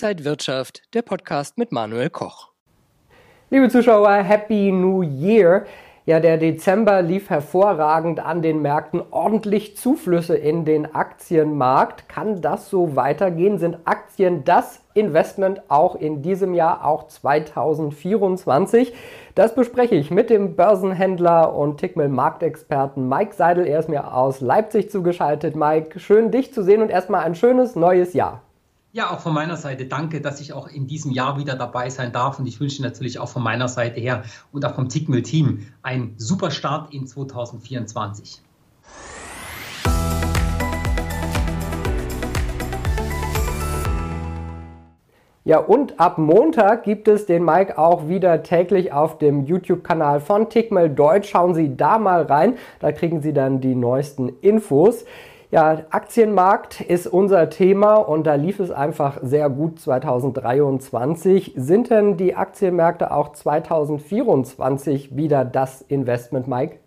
Inside Wirtschaft, der Podcast mit Manuel Koch. Liebe Zuschauer, Happy New Year! Ja, der Dezember lief hervorragend an den Märkten, ordentlich Zuflüsse in den Aktienmarkt. Kann das so weitergehen? Sind Aktien das Investment auch in diesem Jahr, auch 2024? Das bespreche ich mit dem Börsenhändler und Tickmill Marktexperten Mike Seidel. Er ist mir aus Leipzig zugeschaltet. Mike, schön dich zu sehen und erstmal ein schönes neues Jahr. Ja, auch von meiner Seite danke, dass ich auch in diesem Jahr wieder dabei sein darf. Und ich wünsche natürlich auch von meiner Seite her und auch vom Tickmill-Team einen super Start in 2024. Ja, und ab Montag gibt es den Mike auch wieder täglich auf dem YouTube-Kanal von Tickmill Deutsch. Schauen Sie da mal rein, da kriegen Sie dann die neuesten Infos. Ja, Aktienmarkt ist unser Thema und da lief es einfach sehr gut 2023. Sind denn die Aktienmärkte auch 2024 wieder das Investment, Mike?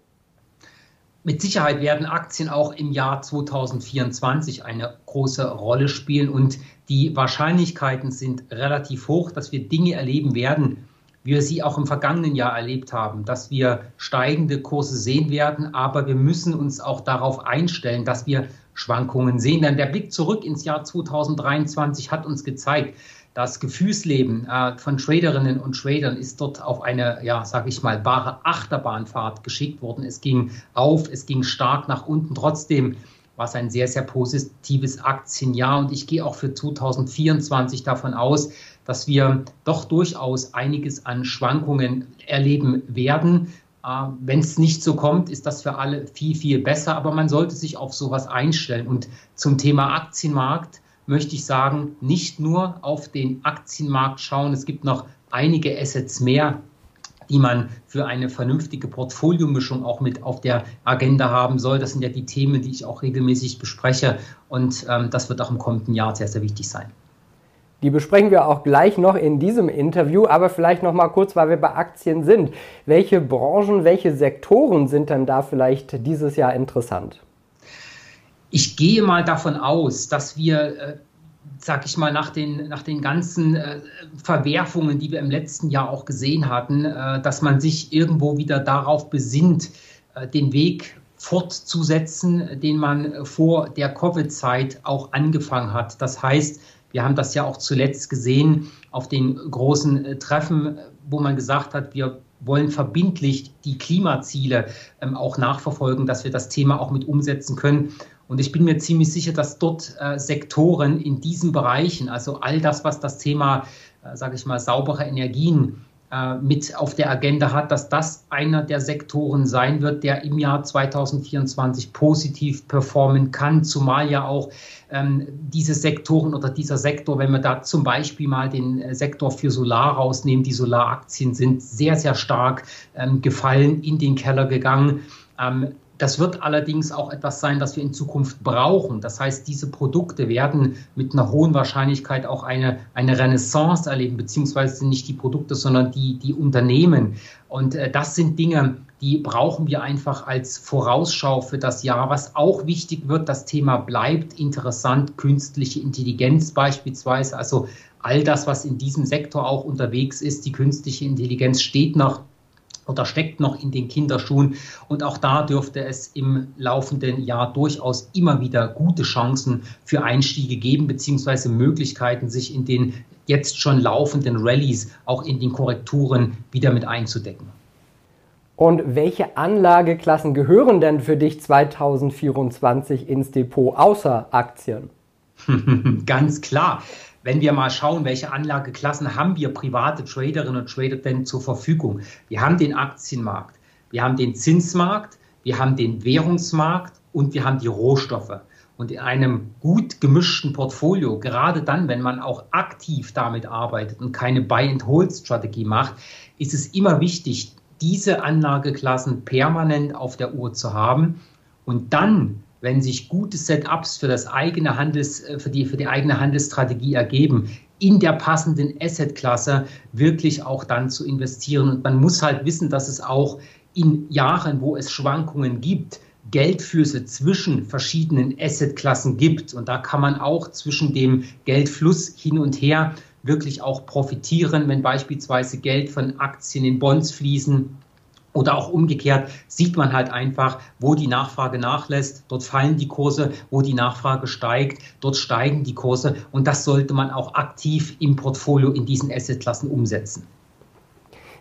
Mit Sicherheit werden Aktien auch im Jahr 2024 eine große Rolle spielen und die Wahrscheinlichkeiten sind relativ hoch, dass wir Dinge erleben werden, wie wir sie auch im vergangenen Jahr erlebt haben, dass wir steigende Kurse sehen werden, aber wir müssen uns auch darauf einstellen, dass wir Schwankungen sehen. Denn der Blick zurück ins Jahr 2023 hat uns gezeigt, das Gefühlsleben äh, von Traderinnen und Tradern ist dort auf eine, ja, sage ich mal, wahre Achterbahnfahrt geschickt worden. Es ging auf, es ging stark nach unten. Trotzdem war es ein sehr, sehr positives Aktienjahr und ich gehe auch für 2024 davon aus, dass wir doch durchaus einiges an Schwankungen erleben werden. Äh, Wenn es nicht so kommt, ist das für alle viel, viel besser, aber man sollte sich auf sowas einstellen. Und zum Thema Aktienmarkt möchte ich sagen, nicht nur auf den Aktienmarkt schauen, es gibt noch einige Assets mehr, die man für eine vernünftige Portfoliomischung auch mit auf der Agenda haben soll. Das sind ja die Themen, die ich auch regelmäßig bespreche und ähm, das wird auch im kommenden Jahr sehr, sehr wichtig sein. Die besprechen wir auch gleich noch in diesem Interview, aber vielleicht noch mal kurz, weil wir bei Aktien sind. Welche Branchen, welche Sektoren sind denn da vielleicht dieses Jahr interessant? Ich gehe mal davon aus, dass wir äh, sag ich mal, nach den, nach den ganzen äh, Verwerfungen, die wir im letzten Jahr auch gesehen hatten, äh, dass man sich irgendwo wieder darauf besinnt, äh, den Weg fortzusetzen, den man vor der Covid-Zeit auch angefangen hat. Das heißt, wir haben das ja auch zuletzt gesehen auf den großen äh, Treffen, wo man gesagt hat, wir wollen verbindlich die Klimaziele ähm, auch nachverfolgen, dass wir das Thema auch mit umsetzen können. Und ich bin mir ziemlich sicher, dass dort äh, Sektoren in diesen Bereichen, also all das, was das Thema, äh, sage ich mal, saubere Energien äh, mit auf der Agenda hat, dass das einer der Sektoren sein wird, der im Jahr 2024 positiv performen kann, zumal ja auch ähm, diese Sektoren oder dieser Sektor, wenn wir da zum Beispiel mal den äh, Sektor für Solar rausnehmen, die Solaraktien sind sehr, sehr stark ähm, gefallen, in den Keller gegangen. Ähm, das wird allerdings auch etwas sein, das wir in Zukunft brauchen. Das heißt, diese Produkte werden mit einer hohen Wahrscheinlichkeit auch eine, eine Renaissance erleben, beziehungsweise nicht die Produkte, sondern die, die Unternehmen. Und äh, das sind Dinge, die brauchen wir einfach als Vorausschau für das Jahr. Was auch wichtig wird, das Thema bleibt interessant, künstliche Intelligenz beispielsweise. Also all das, was in diesem Sektor auch unterwegs ist, die künstliche Intelligenz steht noch oder steckt noch in den Kinderschuhen. Und auch da dürfte es im laufenden Jahr durchaus immer wieder gute Chancen für Einstiege geben, beziehungsweise Möglichkeiten, sich in den jetzt schon laufenden Rallyes auch in den Korrekturen wieder mit einzudecken. Und welche Anlageklassen gehören denn für dich 2024 ins Depot außer Aktien? Ganz klar wenn wir mal schauen, welche Anlageklassen haben wir private Traderinnen und Trader denn zur Verfügung? Wir haben den Aktienmarkt, wir haben den Zinsmarkt, wir haben den Währungsmarkt und wir haben die Rohstoffe. Und in einem gut gemischten Portfolio, gerade dann, wenn man auch aktiv damit arbeitet und keine Buy-and-Hold-Strategie macht, ist es immer wichtig, diese Anlageklassen permanent auf der Uhr zu haben und dann wenn sich gute Setups für das eigene Handels, äh, für die, für die eigene Handelsstrategie ergeben, in der passenden Assetklasse wirklich auch dann zu investieren. Und man muss halt wissen, dass es auch in Jahren, wo es Schwankungen gibt, Geldflüsse zwischen verschiedenen Assetklassen gibt. Und da kann man auch zwischen dem Geldfluss hin und her wirklich auch profitieren, wenn beispielsweise Geld von Aktien in Bonds fließen oder auch umgekehrt sieht man halt einfach, wo die Nachfrage nachlässt, dort fallen die Kurse, wo die Nachfrage steigt, dort steigen die Kurse und das sollte man auch aktiv im Portfolio in diesen Assetklassen umsetzen.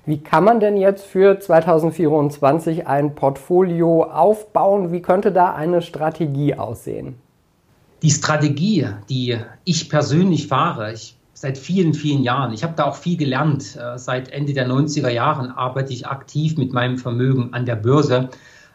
Wie kann man denn jetzt für 2024 ein Portfolio aufbauen? Wie könnte da eine Strategie aussehen? Die Strategie, die ich persönlich fahre, ich seit vielen, vielen Jahren. Ich habe da auch viel gelernt. Äh, seit Ende der 90er Jahren arbeite ich aktiv mit meinem Vermögen an der Börse.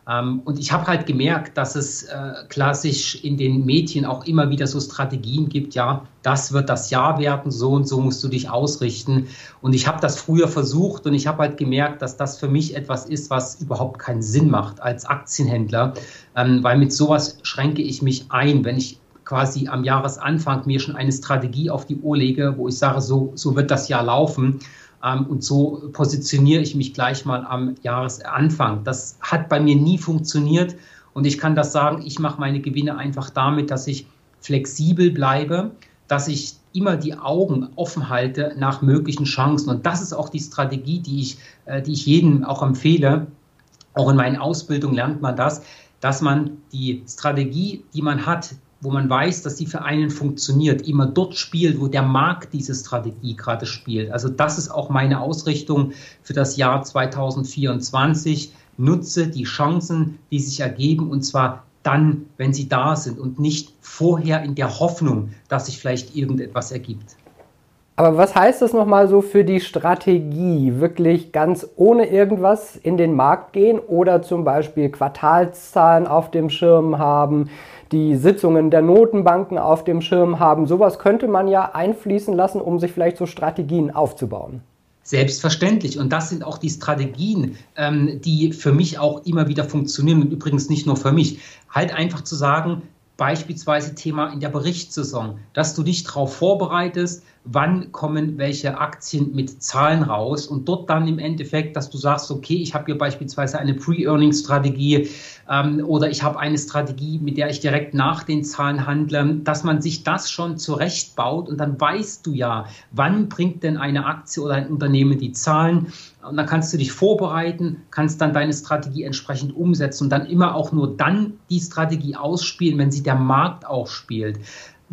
Ähm, und ich habe halt gemerkt, dass es äh, klassisch in den Medien auch immer wieder so Strategien gibt, ja, das wird das Jahr werden, so und so musst du dich ausrichten. Und ich habe das früher versucht und ich habe halt gemerkt, dass das für mich etwas ist, was überhaupt keinen Sinn macht als Aktienhändler, ähm, weil mit sowas schränke ich mich ein. Wenn ich quasi am Jahresanfang mir schon eine Strategie auf die Uhr lege, wo ich sage, so, so wird das Jahr laufen. Ähm, und so positioniere ich mich gleich mal am Jahresanfang. Das hat bei mir nie funktioniert. Und ich kann das sagen, ich mache meine Gewinne einfach damit, dass ich flexibel bleibe, dass ich immer die Augen offen halte nach möglichen Chancen. Und das ist auch die Strategie, die ich, äh, die ich jedem auch empfehle. Auch in meinen Ausbildungen lernt man das, dass man die Strategie, die man hat, wo man weiß, dass sie für einen funktioniert, immer dort spielt, wo der Markt diese Strategie gerade spielt. Also das ist auch meine Ausrichtung für das Jahr 2024. Nutze die Chancen, die sich ergeben, und zwar dann, wenn sie da sind und nicht vorher in der Hoffnung, dass sich vielleicht irgendetwas ergibt. Aber was heißt das nochmal so für die Strategie? Wirklich ganz ohne irgendwas in den Markt gehen oder zum Beispiel Quartalszahlen auf dem Schirm haben, die Sitzungen der Notenbanken auf dem Schirm haben. Sowas könnte man ja einfließen lassen, um sich vielleicht so Strategien aufzubauen. Selbstverständlich. Und das sind auch die Strategien, ähm, die für mich auch immer wieder funktionieren und übrigens nicht nur für mich. Halt einfach zu sagen, beispielsweise Thema in der Berichtssaison, dass du dich darauf vorbereitest, wann kommen welche Aktien mit Zahlen raus und dort dann im Endeffekt, dass du sagst, okay, ich habe hier beispielsweise eine Pre-Earning-Strategie ähm, oder ich habe eine Strategie, mit der ich direkt nach den Zahlen handle, dass man sich das schon zurechtbaut und dann weißt du ja, wann bringt denn eine Aktie oder ein Unternehmen die Zahlen und dann kannst du dich vorbereiten, kannst dann deine Strategie entsprechend umsetzen und dann immer auch nur dann die Strategie ausspielen, wenn sie der Markt auch spielt.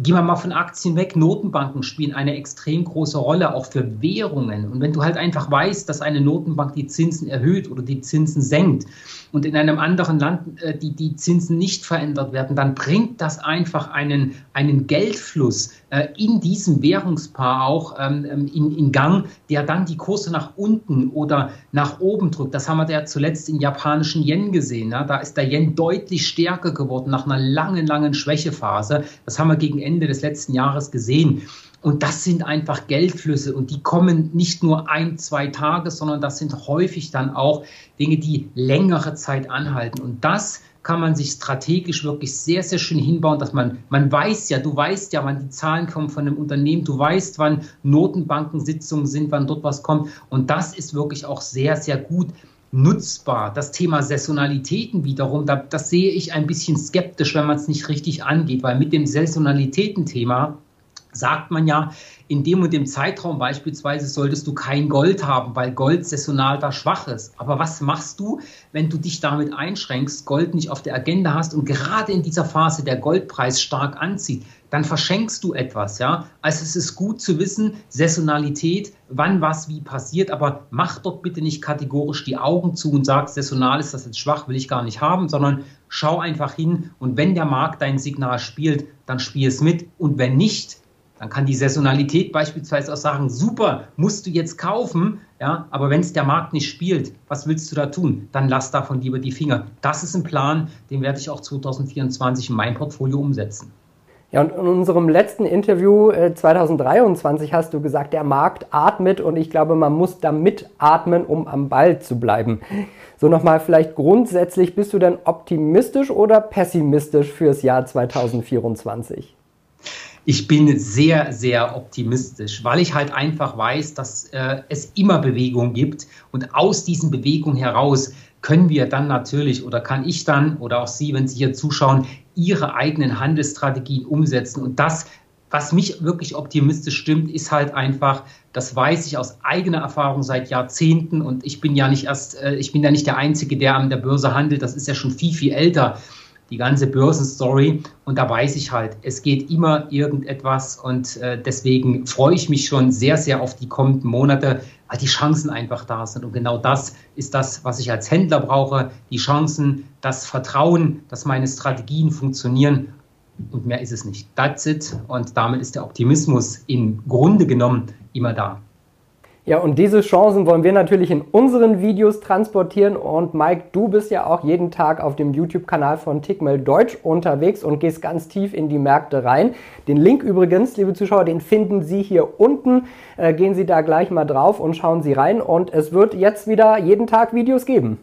Gehen wir mal von Aktien weg. Notenbanken spielen eine extrem große Rolle, auch für Währungen. Und wenn du halt einfach weißt, dass eine Notenbank die Zinsen erhöht oder die Zinsen senkt und in einem anderen Land äh, die, die Zinsen nicht verändert werden, dann bringt das einfach einen, einen Geldfluss in diesem Währungspaar auch ähm, ähm in, in Gang, der dann die Kurse nach unten oder nach oben drückt. Das haben wir ja zuletzt im japanischen Yen gesehen. Ne? Da ist der Yen deutlich stärker geworden nach einer langen, langen Schwächephase. Das haben wir gegen Ende des letzten Jahres gesehen. Und das sind einfach Geldflüsse und die kommen nicht nur ein, zwei Tage, sondern das sind häufig dann auch Dinge, die längere Zeit anhalten. Und das kann man sich strategisch wirklich sehr, sehr schön hinbauen, dass man, man weiß ja, du weißt ja, wann die Zahlen kommen von einem Unternehmen, du weißt, wann Notenbankensitzungen sind, wann dort was kommt. Und das ist wirklich auch sehr, sehr gut nutzbar. Das Thema Saisonalitäten wiederum, da, das sehe ich ein bisschen skeptisch, wenn man es nicht richtig angeht, weil mit dem Saisonalitäten-Thema sagt man ja, in dem und dem Zeitraum beispielsweise solltest du kein Gold haben, weil Gold saisonal da schwach ist. Aber was machst du, wenn du dich damit einschränkst, Gold nicht auf der Agenda hast und gerade in dieser Phase der Goldpreis stark anzieht? Dann verschenkst du etwas, ja. Also es ist gut zu wissen, Saisonalität, wann was wie passiert, aber mach dort bitte nicht kategorisch die Augen zu und sag, saisonal ist das jetzt schwach, will ich gar nicht haben, sondern schau einfach hin und wenn der Markt dein Signal spielt, dann spiel es mit und wenn nicht, dann kann die Saisonalität beispielsweise auch sagen, super, musst du jetzt kaufen, ja, aber wenn es der Markt nicht spielt, was willst du da tun? Dann lass davon lieber die Finger. Das ist ein Plan, den werde ich auch 2024 in meinem Portfolio umsetzen. Ja, und in unserem letzten Interview äh, 2023 hast du gesagt, der Markt atmet und ich glaube, man muss da mitatmen, um am Ball zu bleiben. So nochmal vielleicht grundsätzlich, bist du denn optimistisch oder pessimistisch fürs Jahr 2024? Ich bin sehr, sehr optimistisch, weil ich halt einfach weiß, dass äh, es immer Bewegung gibt. Und aus diesen Bewegungen heraus können wir dann natürlich oder kann ich dann oder auch Sie, wenn Sie hier zuschauen, Ihre eigenen Handelsstrategien umsetzen. Und das, was mich wirklich optimistisch stimmt, ist halt einfach, das weiß ich aus eigener Erfahrung seit Jahrzehnten. Und ich bin ja nicht erst, äh, ich bin ja nicht der Einzige, der an der Börse handelt, das ist ja schon viel, viel älter die ganze Börsenstory. Und da weiß ich halt, es geht immer irgendetwas. Und äh, deswegen freue ich mich schon sehr, sehr auf die kommenden Monate, weil die Chancen einfach da sind. Und genau das ist das, was ich als Händler brauche. Die Chancen, das Vertrauen, dass meine Strategien funktionieren. Und mehr ist es nicht. That's it. Und damit ist der Optimismus im Grunde genommen immer da. Ja, und diese Chancen wollen wir natürlich in unseren Videos transportieren. Und Mike, du bist ja auch jeden Tag auf dem YouTube-Kanal von Tickmail Deutsch unterwegs und gehst ganz tief in die Märkte rein. Den Link übrigens, liebe Zuschauer, den finden Sie hier unten. Äh, gehen Sie da gleich mal drauf und schauen Sie rein. Und es wird jetzt wieder jeden Tag Videos geben.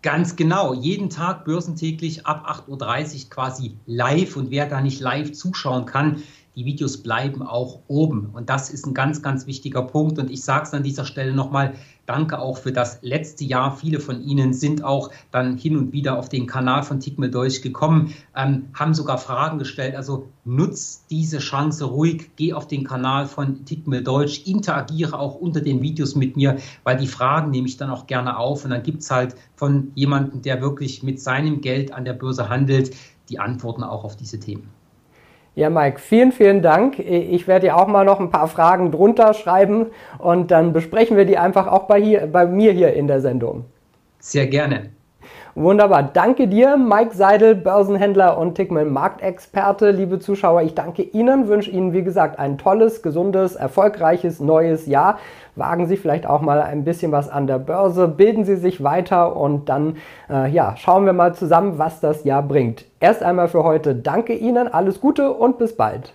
Ganz genau, jeden Tag börsentäglich ab 8.30 Uhr quasi live. Und wer da nicht live zuschauen kann, die Videos bleiben auch oben. Und das ist ein ganz, ganz wichtiger Punkt. Und ich sage es an dieser Stelle nochmal, danke auch für das letzte Jahr. Viele von Ihnen sind auch dann hin und wieder auf den Kanal von Tickmill Deutsch gekommen, ähm, haben sogar Fragen gestellt. Also nutz diese Chance ruhig, geh auf den Kanal von Tickmill Deutsch, interagiere auch unter den Videos mit mir, weil die Fragen nehme ich dann auch gerne auf. Und dann gibt es halt von jemandem, der wirklich mit seinem Geld an der Börse handelt, die Antworten auch auf diese Themen. Ja, Mike, vielen, vielen Dank. Ich werde dir auch mal noch ein paar Fragen drunter schreiben und dann besprechen wir die einfach auch bei, hier, bei mir hier in der Sendung. Sehr gerne. Wunderbar. Danke dir, Mike Seidel, Börsenhändler und Tickman Marktexperte. Liebe Zuschauer, ich danke Ihnen, wünsche Ihnen, wie gesagt, ein tolles, gesundes, erfolgreiches neues Jahr. Wagen Sie vielleicht auch mal ein bisschen was an der Börse, bilden Sie sich weiter und dann äh, ja, schauen wir mal zusammen, was das Jahr bringt. Erst einmal für heute danke Ihnen, alles Gute und bis bald.